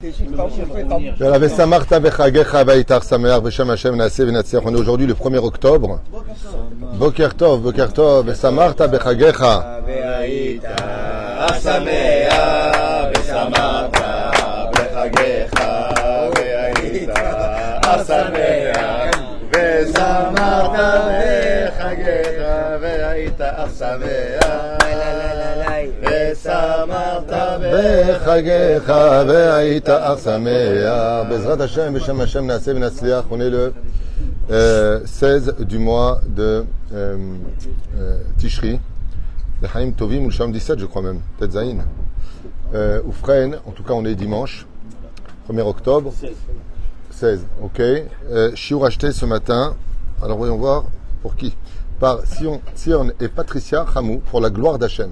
On est aujourd'hui le 1er octobre. Boker Tov, Boker Tov, Samarta Bechagecha. Samarta ושמחת Bechagecha ve'aita sameach. Bezrat Hashem b'shem Hashem naaseh v'natzliach. On est le euh, 16 du mois de euh, euh, Tishri. Le Haïm Tovim ou le Shalom 17, je crois même. Peut-être Zayin. Euh, Oufren, en tout cas, on est dimanche, 1er octobre. 16, ok. Euh, Shiur acheté ce matin. Alors voyons voir pour qui. Par Sion, Sion et Patricia Hamou pour la gloire d'Hachem.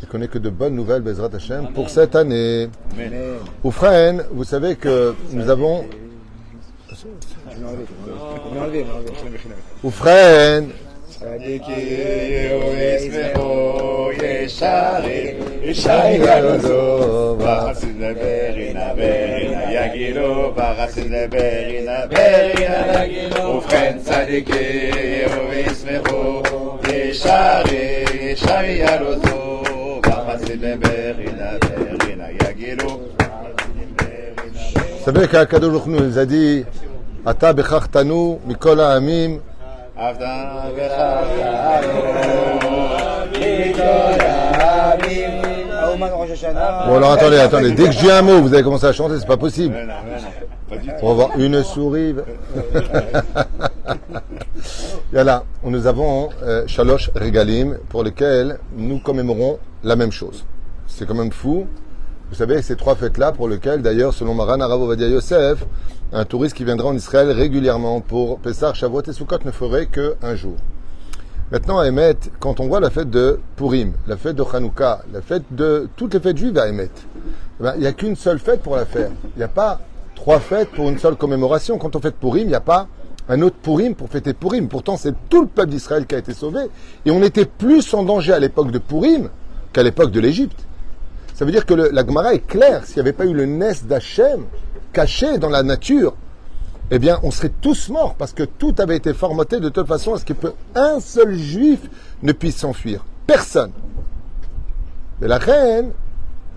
Je connais que de bonnes nouvelles, Bezrat Hashem, pour cette année. Oufraen, vous savez que nous avons. Oufraen. Yeshari, Yeshari vous savez qu'Akadosh nous a dit Ata bechach tanu Bon alors attendez, attendez, dès que j'ai un mot, vous allez commencer à chanter, c'est pas possible. On va voir une souris. Et là, nous avons euh, Shalosh Regalim pour lesquels nous commémorons la même chose. C'est quand même fou. Vous savez, ces trois fêtes-là pour lesquelles, d'ailleurs, selon Maran Arav Ovadia Yosef, un touriste qui viendra en Israël régulièrement pour Pessah, Shavuot et Sukkot ne ferait qu'un jour. Maintenant, à Emet, quand on voit la fête de Purim, la fête de Hanouka, la fête de toutes les fêtes juives à Emet, eh ben, il n'y a qu'une seule fête pour la faire. Il n'y a pas trois fêtes pour une seule commémoration. Quand on fête Purim, il n'y a pas un autre Purim pour fêter Purim. Pourtant, c'est tout le peuple d'Israël qui a été sauvé. Et on était plus en danger à l'époque de Purim qu'à l'époque de l'Égypte. Ça veut dire que la Gemara est claire. S'il n'y avait pas eu le Nes d'Hachem caché dans la nature, eh bien, on serait tous morts parce que tout avait été formaté de telle façon à ce qu'un seul juif ne puisse s'enfuir. Personne. Mais la reine,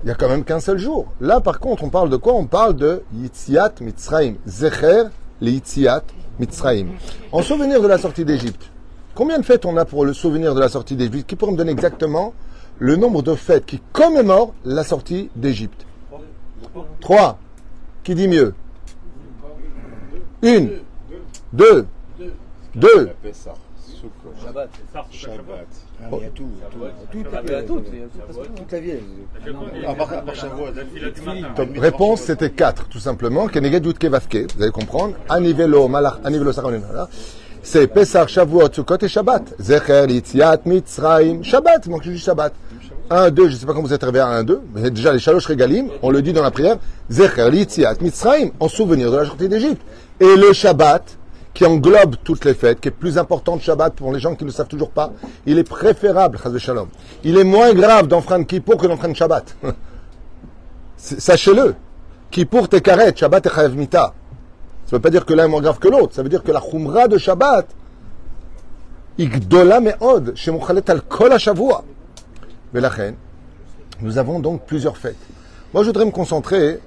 il n'y a quand même qu'un seul jour. Là, par contre, on parle de quoi? On parle de Yitziat Mitzrayim. Zecher le Yitziat Mitzrayim. En souvenir de la sortie d'Égypte. Combien de fêtes on a pour le souvenir de la sortie d'Égypte? Qui pourrait me donner exactement le nombre de fêtes qui commémorent la sortie d'Égypte. Trois. Qui dit mieux? Une. Deux. Deux. Shabbat. Tout. La. Réponse, c'était 4, tout simplement. Vous allez comprendre. C'est Pesach, Shavuot, Sukkot et Shabbat. Zecher, Litziat, Mitzrayim, Shabbat. Je dis Shabbat. 1, 2, je ne sais pas quand vous êtes arrivé à 1, 2, mais déjà les Shalosh Regalim, on le dit dans la prière, Zecher, Litziat, Mitzrayim, en souvenir de la sortie d'Égypte. Et le Shabbat, qui englobe toutes les fêtes, qui est plus important de Shabbat pour les gens qui ne le savent toujours pas, il est préférable, Chaz Shalom. Il est moins grave d'enfreindre Kippour que d'enfreindre Shabbat. Sachez-le. Kippour t'es Shabbat t'es mita. Ça ne veut pas dire que l'un est moins grave que l'autre. Ça veut dire que la chumra de Shabbat, igdola me'od, chez Mochalet al kol ha-shavua. Mais la reine, nous avons donc plusieurs fêtes. Moi, je voudrais me concentrer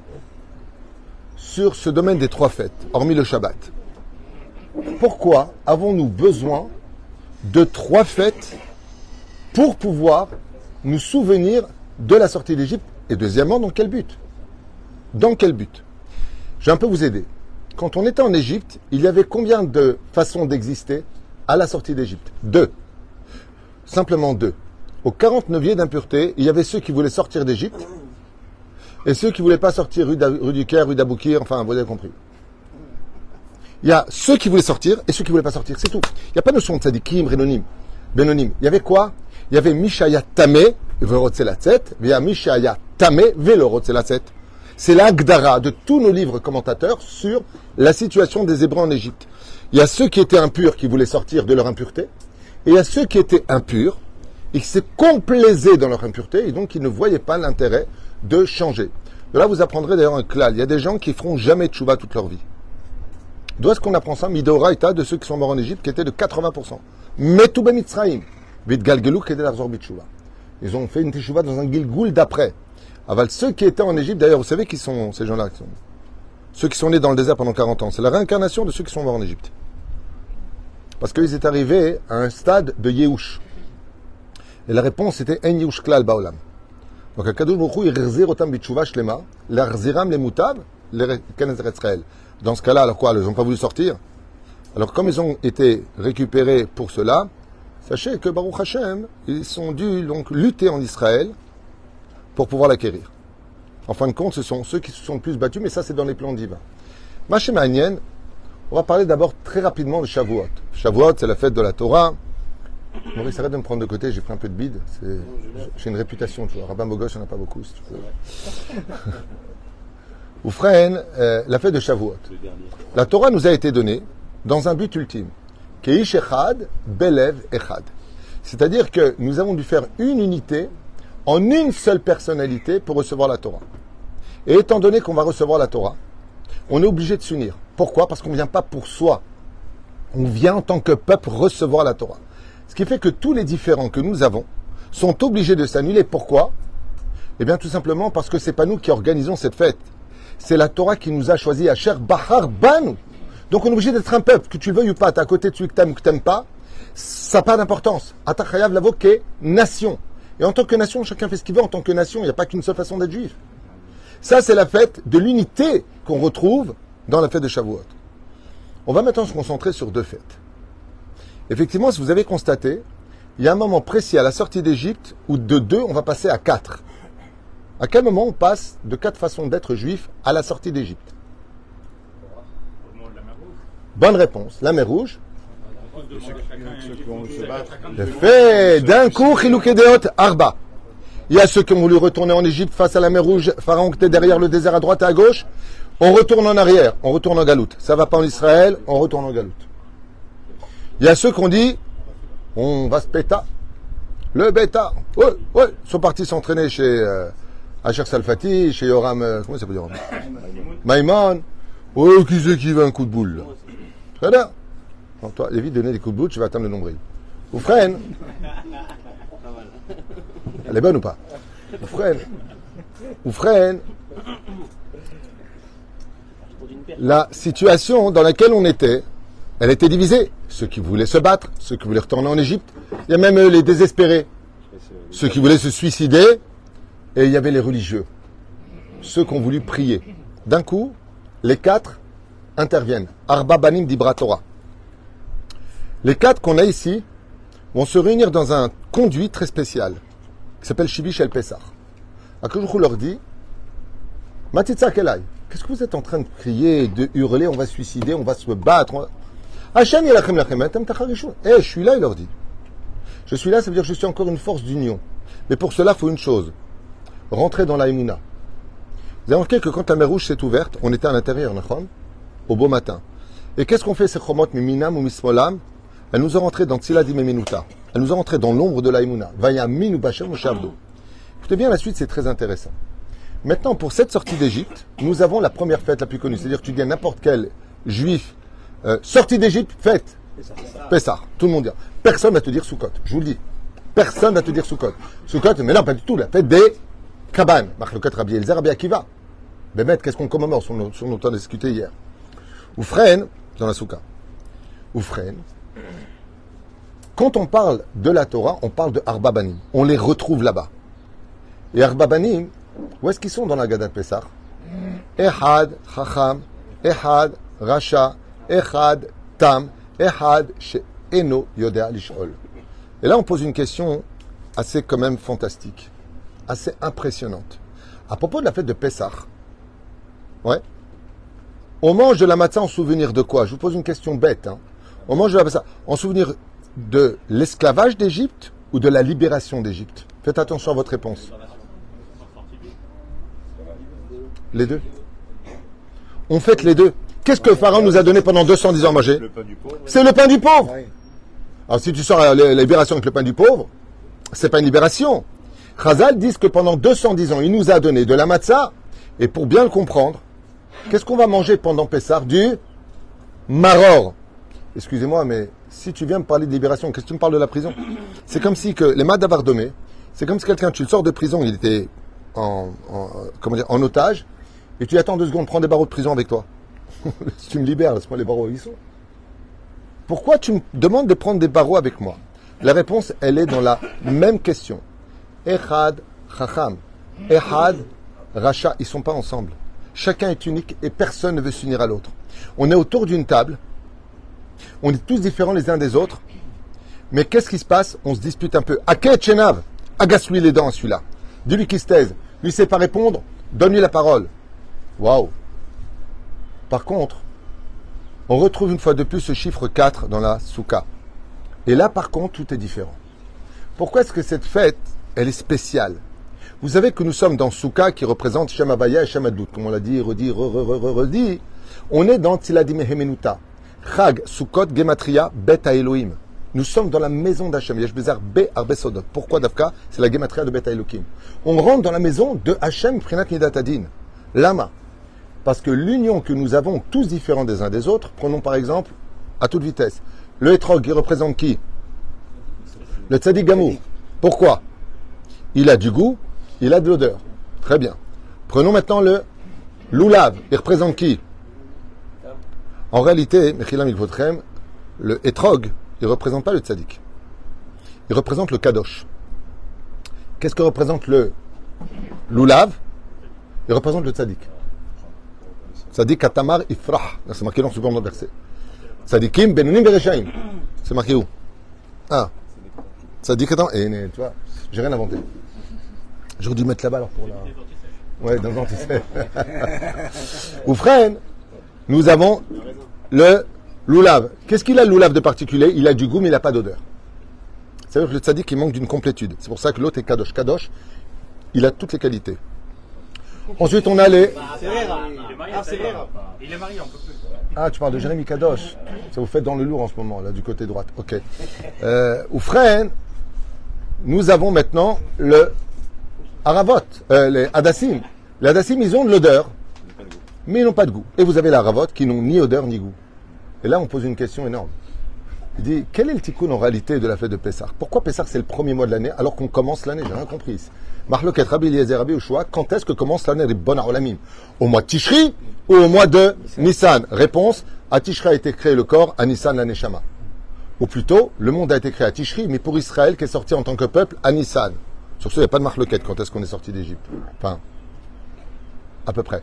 sur ce domaine des trois fêtes, hormis le Shabbat. Pourquoi avons-nous besoin de trois fêtes pour pouvoir nous souvenir de la sortie d'Égypte? Et deuxièmement, dans quel but? Dans quel but? Je vais un peu vous aider. Quand on était en Égypte, il y avait combien de façons d'exister à la sortie d'Égypte? Deux. Simplement deux. Au 49e d'impureté, il y avait ceux qui voulaient sortir d'Égypte et ceux qui ne voulaient pas sortir rue, du Caire, rue d'Aboukir, enfin, vous avez compris. Il y a ceux qui voulaient sortir et ceux qui voulaient pas sortir, c'est tout. Il n'y a pas de notion de tzadikim, rénonim, benonim. Il y avait quoi? Il y avait Mishaya Tamé, Verotzelatset, il y a Mishaya Tamé, Velorotzelatset. C'est l'Agdara de tous nos livres commentateurs sur la situation des Hébreux en Égypte. Il y a ceux qui étaient impurs qui voulaient sortir de leur impureté, et il y a ceux qui étaient impurs et qui se complaisaient dans leur impureté, et donc qui ne voyaient pas l'intérêt de changer. De là, vous apprendrez d'ailleurs un klal. Il y a des gens qui feront jamais de chouva toute leur vie. D'où est-ce qu'on apprend ça? Midoraita de ceux qui sont morts en Égypte, qui étaient de 80%. Metou ben Mitzrayim. Vit Galgelou qui était l'arzor bitchouva. Ils ont fait une teshuva dans un Gilgoul d'après. Aval, ceux qui étaient en Égypte, d'ailleurs, vous savez qui sont ces gens-là sont- Ceux qui sont nés dans le désert pendant 40 ans. C'est la réincarnation de ceux qui sont morts en Égypte. Parce qu'ils étaient arrivés à un stade de Yehush. Et la réponse était En Yehush Klal Baolam. Donc, Akadosh Baruch Hu, il rzir otam bitchouva shlema, l'arziram les mutav, les. Dans ce cas-là, alors quoi Ils n'ont pas voulu sortir? Alors, comme ils ont été récupérés pour cela, sachez que Baruch Hashem, ils ont dû donc lutter en Israël pour pouvoir l'acquérir. En fin de compte, ce sont ceux qui se sont le plus battus, mais ça, c'est dans les plans divins. Machem Anien, on va parler d'abord très rapidement de Shavuot. Shavuot, c'est la fête de la Torah. Maurice, arrête de me prendre de côté, j'ai pris un peu de bide. J'ai une réputation, tu vois. Rabbin Bogos, il n'y en a pas beaucoup, si tu peux. Euh, la fête de Shavuot. La Torah nous a été donnée dans un but ultime. Keish echad, belev echad. C'est-à-dire que nous avons dû faire une unité en une seule personnalité pour recevoir la Torah. Et étant donné qu'on va recevoir la Torah, on est obligé de s'unir. Pourquoi? Parce qu'on ne vient pas pour soi. On vient en tant que peuple recevoir la Torah. Ce qui fait que tous les différents que nous avons sont obligés de s'annuler. Pourquoi? Eh bien, tout simplement parce que c'est pas nous qui organisons cette fête. C'est la Torah qui nous a choisi à Cher Bahar Banu. Donc on est obligé d'être un peuple, que tu le veuilles ou pas, à côté de celui que ou que t'aimes pas, ça n'a pas d'importance. Atachayav lavo qu'est nation. Et en tant que nation, chacun fait ce qu'il veut en tant que nation, il n'y a pas qu'une seule façon d'être juif. Ça, c'est la fête de l'unité qu'on retrouve dans la fête de Shavuot. On va maintenant se concentrer sur deux fêtes. Effectivement, si vous avez constaté, il y a un moment précis à la sortie d'Égypte où de deux, on va passer à quatre. À quel moment on passe de quatre façons d'être juif à la sortie d'Égypte? Bonne réponse. La mer rouge. Fait d'un coup, Arba. Il y a ceux qui ont voulu retourner en Égypte face à la mer rouge, Pharaon qui était derrière le désert à droite et à gauche. On retourne en arrière, on retourne en galoute. Ça va pas en Israël, on retourne en galoute. Il y a ceux qui ont dit, on va se péta. Le bêta. Ouais, ouais. Ils sont partis s'entraîner chez euh, Asher Salfati, chez Yoram, euh, comment il s'appelle Yoram? Maïman. Oh, qui c'est qui veut un coup de boule Très bien. Non, toi, évite de donner des coups de boule, tu vas atteindre le nombril. Vous freine. Elle est bonne ou pas Vous freine. La situation dans laquelle on était, elle était divisée. Ceux qui voulaient se battre, ceux qui voulaient retourner en Égypte. Il y a même euh, les désespérés. Ceux qui voulaient se suicider. Et il y avait les religieux. Ceux qui ont voulu prier. D'un coup, les quatre interviennent. Arba Banim Dibra Torah. Les quatre qu'on a ici vont se réunir dans un conduit très spécial qui s'appelle Shivish El Pessah. Akadosh leur dit Matitza Kelai, qu'est-ce que vous êtes en train de crier, de hurler, on va se suicider, on va se battre tacharishun. Eh, je suis là, il leur dit. Je suis là, ça veut dire que je suis encore une force d'union. Mais pour cela, il faut une chose rentrer dans la Emouna. Vous avez remarqué que quand la mer rouge s'est ouverte, on était à l'intérieur, au beau matin. Et qu'est-ce qu'on fait, ces chomot, miminam ou mismolam Elle nous a rentré dans Tziladim et. Elle nous a rentré dans l'ombre de la Emouna. Vaya minu bachem ou shavdo. Écoutez bien la suite, c'est très intéressant. Maintenant, pour cette sortie d'Égypte, nous avons la première fête la plus connue. C'est-à-dire que tu dis à n'importe quel juif, euh, sortie d'Égypte, fête. Pessah. Tout le monde dit. Personne va te dire Sukkot. Je vous le dis. Personne va te dire Sukkot. Sukkot, mais non, pas du tout. La fête des Kaban. Marloket Rabbi Elzer, Rabbi Akiva. Bémet, qu'est-ce qu'on commémore sur nos, sur nos temps discuté hier? Ou Fren, dans la Souka. Ou Fren. Quand on parle de la Torah, on parle de Arba Banim. On les retrouve là-bas. Et Arba Banim, où est-ce qu'ils sont dans la Gada Pessah? Ehad, Chacham, Ehad, Racha, Ehad, Tam, Ehad, She'eno, Yodea, Lishol. Et là, on pose une question assez quand même fantastique, assez impressionnante. À propos de la fête de Pessah, ouais, On mange de la matzah en souvenir de quoi? Je vous pose une question bête. hein. On mange de la matzah en souvenir de l'esclavage d'Égypte ou de la libération d'Égypte? Faites attention à votre réponse. Les deux. On fête les deux. Qu'est-ce que Pharaon nous a donné pendant 210 ans à manger Le pain du pauvre. C'est le pain du pauvre. Alors si tu sors la, la libération avec le pain du pauvre, c'est pas une libération. Chazal disent que pendant 210 ans, il nous a donné de la matzah. Et pour bien le comprendre, qu'est-ce qu'on va manger pendant Pessah? Du maror. Excusez-moi, mais si tu viens me parler de libération, qu'est-ce que tu me parles de la prison? C'est comme si que les Madavardomé, c'est comme si quelqu'un, tu le sors de prison, il était en, en- comment dire, en otage, et tu attends deux secondes, prends des barreaux de prison avec toi. si tu me libères, laisse-moi les barreaux ils sont. Pourquoi tu me demandes de prendre des barreaux avec moi? La réponse, elle est dans la même question. Echad Chacham. Echad Racha, ils sont pas ensemble. Chacun est unique et personne ne veut s'unir à l'autre. On est autour d'une table. On est tous différents les uns des autres. Mais qu'est-ce qui se passe? On se dispute un peu. Aké Chenav, agace-lui les dents à celui-là? Dis-lui qu'il se taise. Lui sait pas répondre, donne-lui la parole. Waouh Par contre, on retrouve une fois de plus ce chiffre 4 dans la souka. Et là, par contre, tout est différent. Pourquoi est-ce que cette fête, elle est spéciale? Vous savez que nous sommes dans Souka qui représente Shem Havaya et Shem Adout. Comme on l'a dit, redit, re, re, re, re, redit. On est dans Tziladim Hemenuta. Chag, Sukkot, Gematria, Bet Elohim. Nous sommes dans la maison d'Hachem. Yesh Bezar Be Arbe Sodot. Pourquoi Davka C'est la Gematria de Bet Elohim. On rentre dans la maison de Hachem Prinat Nidatadin. Lama. Parce que l'union que nous avons, tous différents des uns des autres, prenons par exemple, à toute vitesse, le Etrog, il représente qui? Le Tzadik Gamou. Pourquoi? Il a du goût, il a de l'odeur. Très bien. Prenons maintenant le Loulav, il représente qui? En réalité, Mechilam le Etrog, il ne représente pas le Tzadik. Il représente le Kadosh. Qu'est-ce que représente le Loulav? Il représente le Tzadik. Tzadik Katamar Ifrah. C'est marqué dans ce second verset. Tzadikim Benunim Bereshaim. C'est marqué où? Ah. Tzadik Katamar. Et tu vois, j'ai rien inventé. J'aurais dû mettre là-bas alors pour la. Ouais, dans tu sais. Nous avons le loulav. Qu'est-ce qu'il a le loulav de particulier? Il a du goût, mais il n'a pas d'odeur. C'est-à-dire que le tzaddik, il manque d'une complétude. C'est pour ça que l'autre est kadosh. Kadosh, il a toutes les qualités. Ensuite, on a les. Il est marié, Ah, c'est vrai. là. Il est marié, on peut plus. Ah, tu parles de Jérémy Kadosh. Ça vous fait dans le lourd en ce moment, là, du côté droite. Ok. Euh, Oufren, nous avons maintenant le Haravot, euh, les Hadassim. Les Hadassim, ils ont de l'odeur, mais ils n'ont pas de goût. Et vous avez les Haravot qui n'ont ni odeur ni goût. Et là, on pose une question énorme. Il dit, quel est le tikkun en réalité de la fête de Pessah? Pourquoi Pessah c'est le premier mois de l'année alors qu'on commence l'année? J'ai rien compris. Marloket Rabbi Eliezer Rabbi Ushua, quand est-ce que commence l'année bonnes Olamim Au mois de Tishri ou au mois de Nissan? Réponse, à Tishri a été créé le corps, à Nissan la Neshama. Ou plutôt, le monde a été créé à Tishri, mais pour Israël qui est sorti en tant que peuple à Nissan. Sur ce, il n'y a pas de marloquette quand est-ce qu'on est sorti d'Égypte? Enfin, à peu près.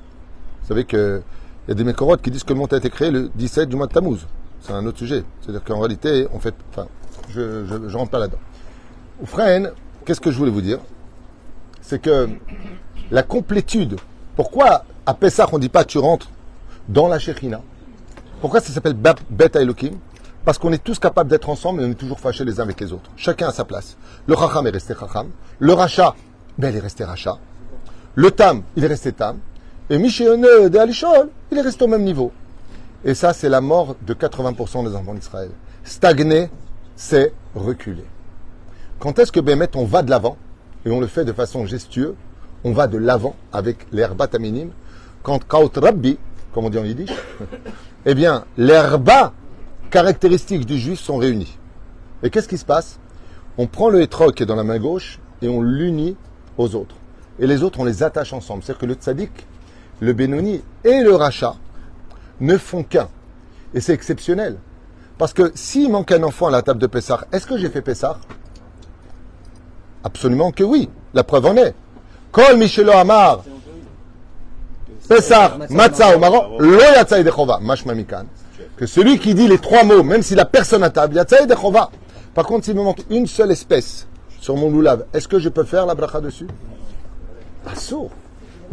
Vous savez qu'il y a des mécorotes qui disent que le monde a été créé le 17 du mois de Tammuz. C'est un autre sujet. C'est-à-dire qu'en réalité, on fait. Enfin, je je rentre pas là-dedans. Oufren, qu'est-ce que je voulais vous dire? C'est que la complétude. Pourquoi à Pessah on ne dit pas tu rentres dans la Shekhina? Pourquoi ça s'appelle Bet Elohim? Parce qu'on est tous capables d'être ensemble et on est toujours fâchés les uns avec les autres. Chacun à sa place. Le Chacham est resté Chacham. Le Racha, ben, il est resté Racha. Le Tam, il est resté Tam. Et Mishéone de Alishol, il est resté au même niveau. Et ça, c'est la mort de 80% des enfants d'Israël. Stagner, c'est reculer. Quand est-ce que Bémet, on va de l'avant, et on le fait de façon gestueuse, on va de l'avant avec l'herba taminim, quand Kaut Rabbi, comme on dit en yiddish, eh bien, l'herba caractéristiques du juif sont réunies. Et qu'est-ce qui se passe? On prend le hétrog qui est dans la main gauche et on l'unit aux autres. Et les autres, on les attache ensemble. C'est-à-dire que le tzaddik, le Benoni et le rachat ne font qu'un. Et c'est exceptionnel. Parce que s'il manque un enfant à la table de Pessah, est-ce que j'ai fait Pessah? Absolument que oui. La preuve en est. Kol Michelo Amar, Pessah, Matzah Maroc, Lo Dechova, Mashma Mikan. Que celui qui dit les trois mots, même si la personne à table, Yatzai Dechova. Par contre, s'il me manque une seule espèce sur mon loulav, est-ce que je peux faire la bracha dessus? Assour.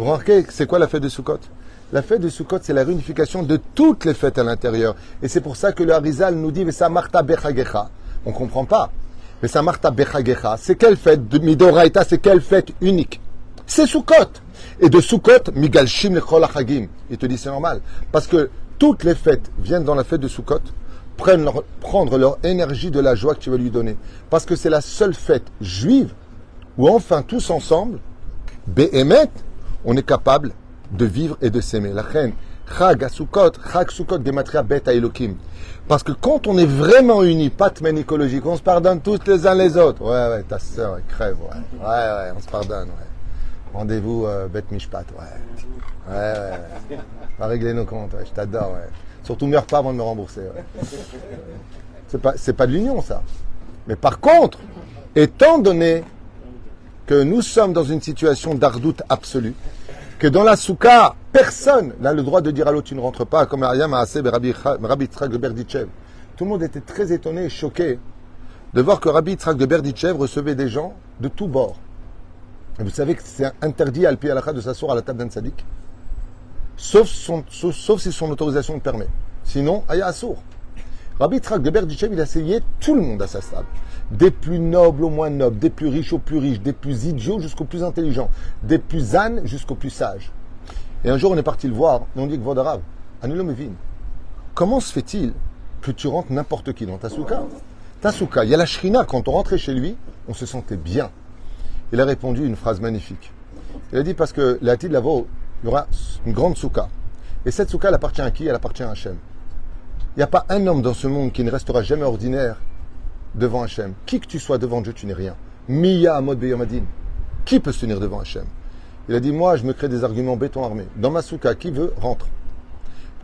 Vous remarquez, c'est quoi la fête de Sukkot? La fête de Sukkot, c'est la réunification de toutes les fêtes à l'intérieur. Et c'est pour ça que le Harizal nous dit, ça marta bechagecha. On comprend pas. Mais ça marta bechagecha, c'est quelle fête? De Midoraita, c'est quelle fête unique? C'est Sukkot. Et de Sukkot, migalshim lechol hachagim. Il te dit, c'est normal. Parce que toutes les fêtes viennent dans la fête de Sukkot, prennent prendre leur énergie de la joie que tu vas lui donner. Parce que c'est la seule fête juive où enfin tous ensemble, Behemet, on est capable de vivre et de s'aimer. La reine, Chag à Sukkot, Chag Sukkot Gematria Bet à Elohim. Parce que quand on est vraiment unis, semaine écologique, on se pardonne tous les uns les autres. Ouais, ouais, ta sœur, elle crève, ouais. Ouais, ouais, on se pardonne, ouais. Rendez-vous euh, Mishpat, ouais. Ouais, ouais, ouais. On va régler nos comptes, ouais. Je t'adore, ouais. Surtout, meurs pas avant de me rembourser, ouais. C'est pas, c'est pas de l'union, ça. Mais par contre, étant donné que nous sommes dans une situation d'ardoute absolue, que dans la soukha, personne n'a le droit de dire à l'autre tu ne rentres pas, comme Ariam Maaseh et Rabbi Rabbi de Berditchev. Tout le monde était très étonné et choqué de voir que Rabbi Yitzhak de Berditchev recevait des gens de tous bords. Vous savez que c'est interdit à Alpi de s'asseoir à la table d'un sadique, sauf, sauf, si son autorisation le permet. Sinon, Aya Assour. Rabbi Yitzhak de Berditchev, il a essayé tout le monde à sa table. Des plus nobles au moins nobles, des plus riches aux plus riches, des plus idiots jusqu'aux plus intelligents, des plus ânes jusqu'aux plus sages. Et un jour, on est parti le voir, et on dit que Vodarav, Anilo Mevin, comment se fait-il que tu rentres n'importe qui dans ta souka Ta souka, il y a la shrina, quand on rentrait chez lui, on se sentait bien. Il a répondu une phrase magnifique. Il a dit parce que la de Lavo, il y aura une grande souka. Et cette souka, elle appartient à qui? Elle appartient à Hachem. Il n'y a pas un homme dans ce monde qui ne restera jamais ordinaire devant Hachem. Qui que tu sois devant Dieu, tu n'es rien. Miya Amod Beyomadin. Qui peut se tenir devant Hachem? Il a dit, moi, je me crée des arguments béton armé. Dans ma souka, qui veut, rentre.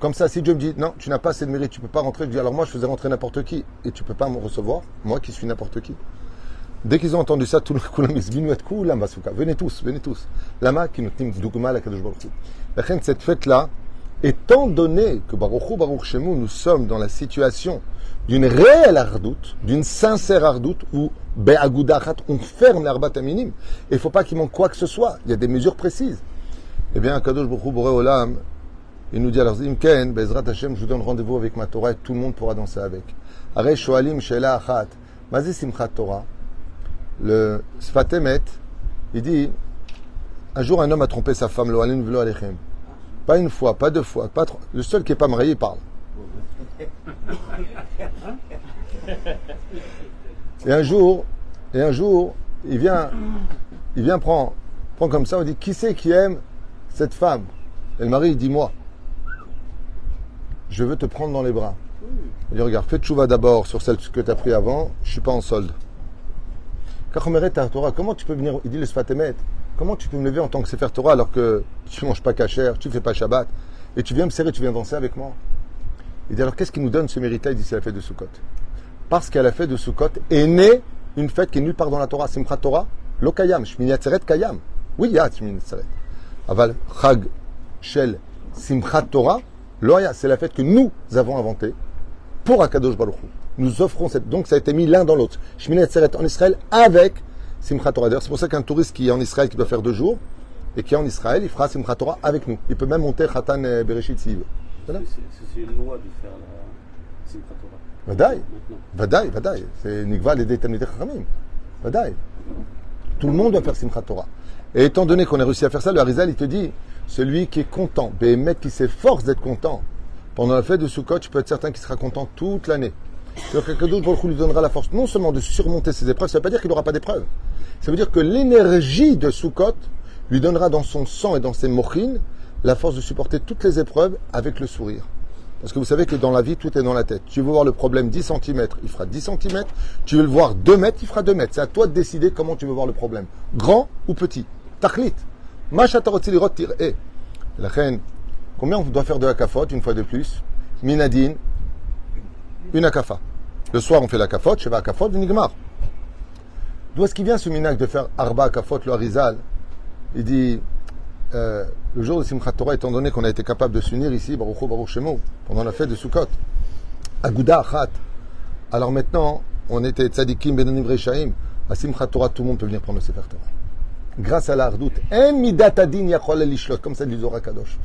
Comme ça, si Dieu me dit, non, tu n'as pas assez de mérite, tu ne peux pas rentrer, je dis, alors moi, je faisais rentrer n'importe qui, et tu ne peux pas me recevoir, moi qui suis n'importe qui. Dès qu'ils ont entendu ça, tout le monde. Venez tous, venez tous. Lama qui nous la cette fête-là, étant donné que Baruch Hu, nous sommes dans la situation d'une réelle ardoute, d'une sincère ardoute, où Be'agudachat, on ferme l'arbat minim, et il faut pas qu'il manque quoi que ce soit. Il y a des mesures précises. Eh bien, Kadosh Baruch Boré Olam, il nous dit alors, Zimken, Bezrat Hashem, je vous donne rendez-vous avec ma Torah et tout le monde pourra danser avec. Are Shoalim Shela Achat, Mazi Torah, le Sfatemet, il dit un jour un homme a trompé sa femme, lo alim velo alechem. Pas une fois, pas deux fois, pas trois. Le seul qui n'est pas marié, il parle. Et un jour, et un jour, il vient, il vient prendre, prend comme ça, on dit qui c'est qui aime cette femme? Et le mari il dit moi. Je veux te prendre dans les bras. Il dit regarde, fais tchouva d'abord sur celle que tu as pris avant, je suis pas en solde. Torah, comment tu peux venir, il dit le Sfatemet, comment tu peux me lever en tant que Sefer Torah alors que tu manges pas cachère, tu fais pas Shabbat, et tu viens me serrer, tu viens danser avec moi? Il dit alors qu'est-ce qui nous donne ce mérite Il dit c'est la fête de Sukkot. Parce qu'à la fête de Sukkot est née une fête qui est nulle part dans la Torah, Simchat Torah, lo kayam, Shmini Atzeret kayam. Oui, il y a Shmini Atzeret. Aval Chag Shel Simchat Torah, lo c'est la fête que nous avons inventée pour Akadosh Baruch. Nous offrons cette. Donc ça a été mis l'un dans l'autre. Shmini Atzeret en Israël avec Simchat Torah. D'ailleurs, c'est pour ça qu'un touriste qui est en Israël, qui doit faire deux jours, et qui est en Israël, il fera Simchat Torah avec nous. Il peut même monter Khatan euh, Bereshit s'il veut. C'est une loi de faire la Simchat Torah. Maintenant. Vadaï, Vadaï. C'est Nigval et Detanité Chachamim. Vadaï. Tout le monde doit faire Simchat Torah. Et étant donné qu'on a réussi à faire ça, le Harizal, il te dit, celui qui est content, Béhémet qui s'efforce d'être content, pendant la fête de Sukkot, tu peux être certain qu'il sera content toute l'année. C'est-à-dire que Kadosh Baruch Hu lui donnera la force non seulement de surmonter ses épreuves, ça ne veut pas dire qu'il n'aura pas d'épreuves. Ça veut dire que l'énergie de Sukkot lui donnera dans son sang et dans ses mochines la force de supporter toutes les épreuves avec le sourire. Parce que vous savez que dans la vie, tout est dans la tête. Tu veux voir le problème 10 cm, il fera 10 cm. Tu veux le voir 2 mètres, il fera 2 mètres. C'est à toi de décider comment tu veux voir le problème. Grand ou petit. Tachlit. Mashatarotsilirot tir-e. La reine, combien on doit faire de akafot, une fois de plus? Minadine, une akafa. Le soir, on fait l'akafot, chez akafot, du nigmar. D'où est-ce qu'il vient ce minag de faire arba akafot, le harizal? Il dit, euh, le jour de Simchat Torah, étant donné qu'on a été capable de s'unir ici, Baruch Baruch Shemo, pendant la fête de Sukkot, Aguda Achat. Alors maintenant, on était tzadikim, benanim rechaim. À Simchat Torah, tout le monde peut venir prendre le Sefer grâce à la hardout. En midat adin yachol lishlot, comme ça dit Zohar Kadosh.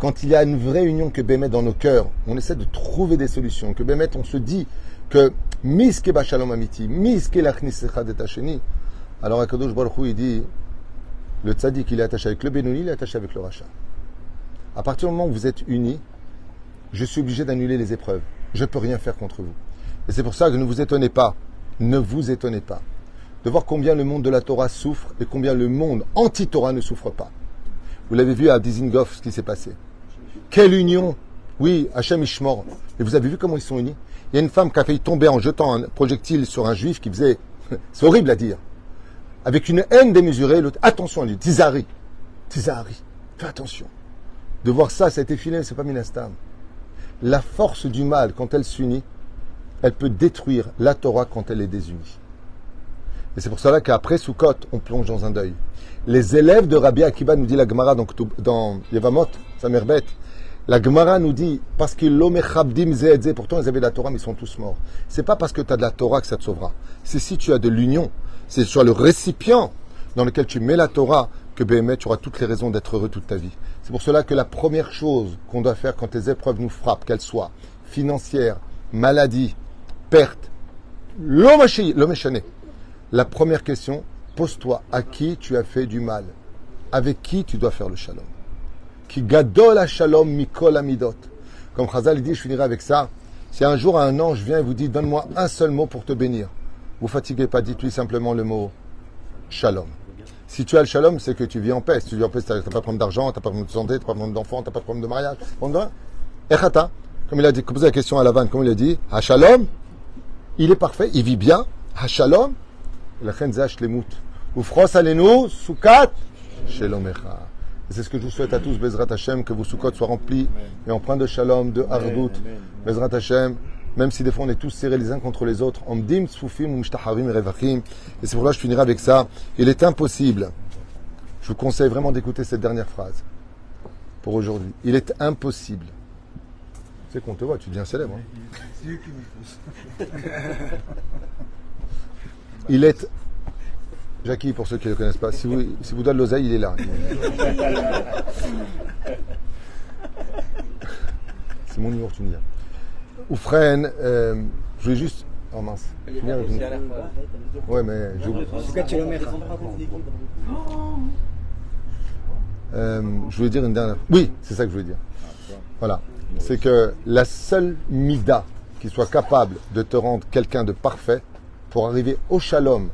Quand il y a une vraie union que Bémet dans nos cœurs, on essaie de trouver des solutions, que Bémet, on se dit que miske shalom amiti, miske lachnis echad et hasheni. Alors Akadosh Baruch Hu, il dit, le tzaddik, il est attaché avec le Benoni, il est attaché avec le rachat. À partir du moment où vous êtes unis, je suis obligé d'annuler les épreuves. Je ne peux rien faire contre vous. Et c'est pour ça que ne vous étonnez pas, ne vous étonnez pas, de voir combien le monde de la Torah souffre et combien le monde anti-Torah ne souffre pas. Vous l'avez vu à Dizengoff ce qui s'est passé. Quelle union Oui, Hachem Ishmor. Et vous avez vu comment ils sont unis? Il y a une femme qui a failli tomber en jetant un projectile sur un juif qui faisait... C'est horrible à dire. Avec une haine démesurée, l'autre... Attention à lui, Tizari. Tizari. Fais attention. De voir ça, ça a été filé, c'est pas Minastam. La force du mal, quand elle s'unit, elle peut détruire la Torah quand elle est désunie. Et c'est pour cela qu'après Sukkot, on plonge dans un deuil. Les élèves de Rabbi Akiba, nous dit la Gemara donc, dans Yevamot, sa mère bête, la Gemara nous dit, parce qu'ils pourtant ils avaient la Torah, mais ils sont tous morts. C'est pas parce que tu as de la Torah que ça te sauvera. C'est si tu as de l'union, c'est sur le récipient dans lequel tu mets la Torah que BME, tu auras toutes les raisons d'être heureux toute ta vie. C'est pour cela que la première chose qu'on doit faire quand les épreuves nous frappent, qu'elles soient financières, maladies, pertes, l'homme La première question, pose-toi à qui tu as fait du mal, avec qui tu dois faire le shalom. Qui gadol shalom mikol amidot. Comme Chazal dit, je finirai avec ça. Si un jour un ange vient et vous dit, donne-moi un seul mot pour te bénir, vous fatiguez pas, dites-lui simplement le mot shalom. Si tu as le shalom, c'est que tu vis en paix. Si tu vis en paix, tu n'as pas de problème d'argent, tu n'as pas de problème de santé, tu n'as pas de problème d'enfant, tu n'as pas de problème de mariage. Echata, comme il a dit, posé la question à Lavan, comme il a dit, shalom, il est parfait, il vit bien. Shalom, la shlemut. Ufros alenu, sukat, shelomecha. C'est ce que je vous souhaite à tous, Bezrat Hashem, que vos soukot soient remplis et empreints de shalom, de hardout. Bezrat Hashem, même si des fois on est tous serrés les uns contre les autres, et c'est pour là que je finirai avec ça. Il est impossible, je vous conseille vraiment d'écouter cette dernière phrase pour aujourd'hui. Il est impossible. C'est qu'on te voit, tu deviens célèbre. Hein. Il est. Jackie, pour ceux qui ne le connaissent pas, si vous, si vous donnez l'oseille, il est là. C'est mon numéro Oufren, euh, je voulais juste. Oh mince. Ouais, mais je. Euh, je voulais dire une dernière. Oui, c'est ça que je voulais dire. Voilà. C'est que la seule mida qui soit capable de te rendre quelqu'un de parfait pour arriver au shalom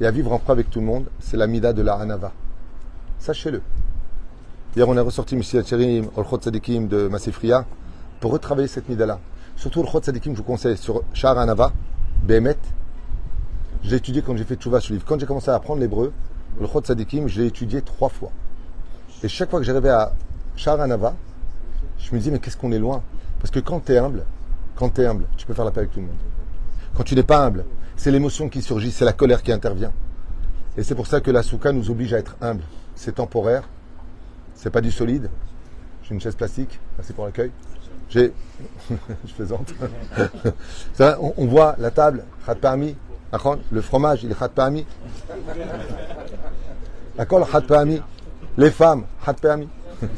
et à vivre en paix avec tout le monde, c'est la mida de la Hanava. Sachez-le. Hier, on a ressorti M. Cherim, Olchot Sadikim de Massifria pour retravailler cette mida-là. Surtout le Chod Sadikim, je vous conseille sur Shahar Anava, Behemet. J'ai étudié quand j'ai fait Tchouva ce livre. Quand j'ai commencé à apprendre l'hébreu, le Chod Sadikim, je l'ai étudié trois fois. Et chaque fois que j'arrivais à Shahar Anava, je me dis, mais qu'est-ce qu'on est loin? Parce que quand tu es humble, quand tu es humble, tu peux faire la paix avec tout le monde. Quand tu n'es pas humble, c'est l'émotion qui surgit, c'est la colère qui intervient. Et c'est pour ça que la souka nous oblige à être humble. C'est temporaire, c'est pas du solide. J'ai une chaise plastique, merci pour l'accueil. J'ai. je plaisante. on, on, voit la table, khat parmi. Le fromage, il est khat parmi. D'accord, khat parmi. Les femmes, khat parmi.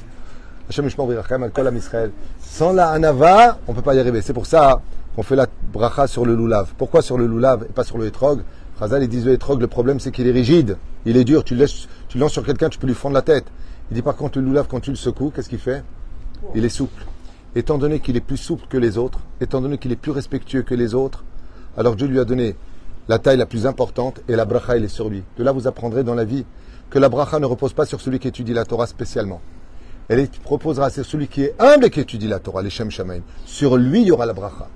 Sans la anava, on ne peut pas y arriver. C'est pour ça qu'on fait la bracha sur le loulav. Pourquoi sur le loulav et pas sur le hétrog? Khazal, il dit le hétrog, le problème c'est qu'il est rigide, il est dur. Tu lances sur quelqu'un, tu peux lui fondre la tête. Il dit par contre le loulav, quand tu le secoues, qu'est-ce qu'il fait? Il est souple étant donné qu'il est plus souple que les autres, étant donné qu'il est plus respectueux que les autres, alors Dieu lui a donné la taille la plus importante et la bracha, elle est sur lui. De là, vous apprendrez dans la vie que la bracha ne repose pas sur celui qui étudie la Torah spécialement. Elle proposera sur celui qui est humble et qui étudie la Torah, les Shem Shamaim. Sur lui, il y aura la bracha.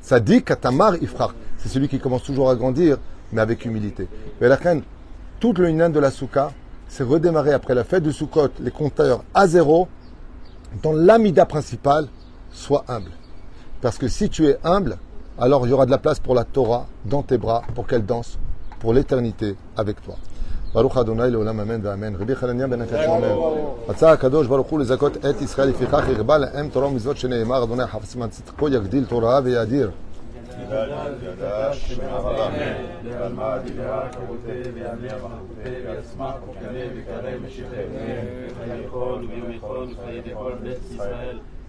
Ça dit Katamar Ifrach. C'est celui qui commence toujours à grandir, mais avec humilité. Mais la reine, toute le de la Souka, c'est redémarrer après la fête de Sukkot, les compteurs à zéro, dans l'amida principale, sois humble. Parce que si tu es humble, alors il y aura de la place pour la Torah dans tes bras pour qu'elle danse pour l'éternité avec toi.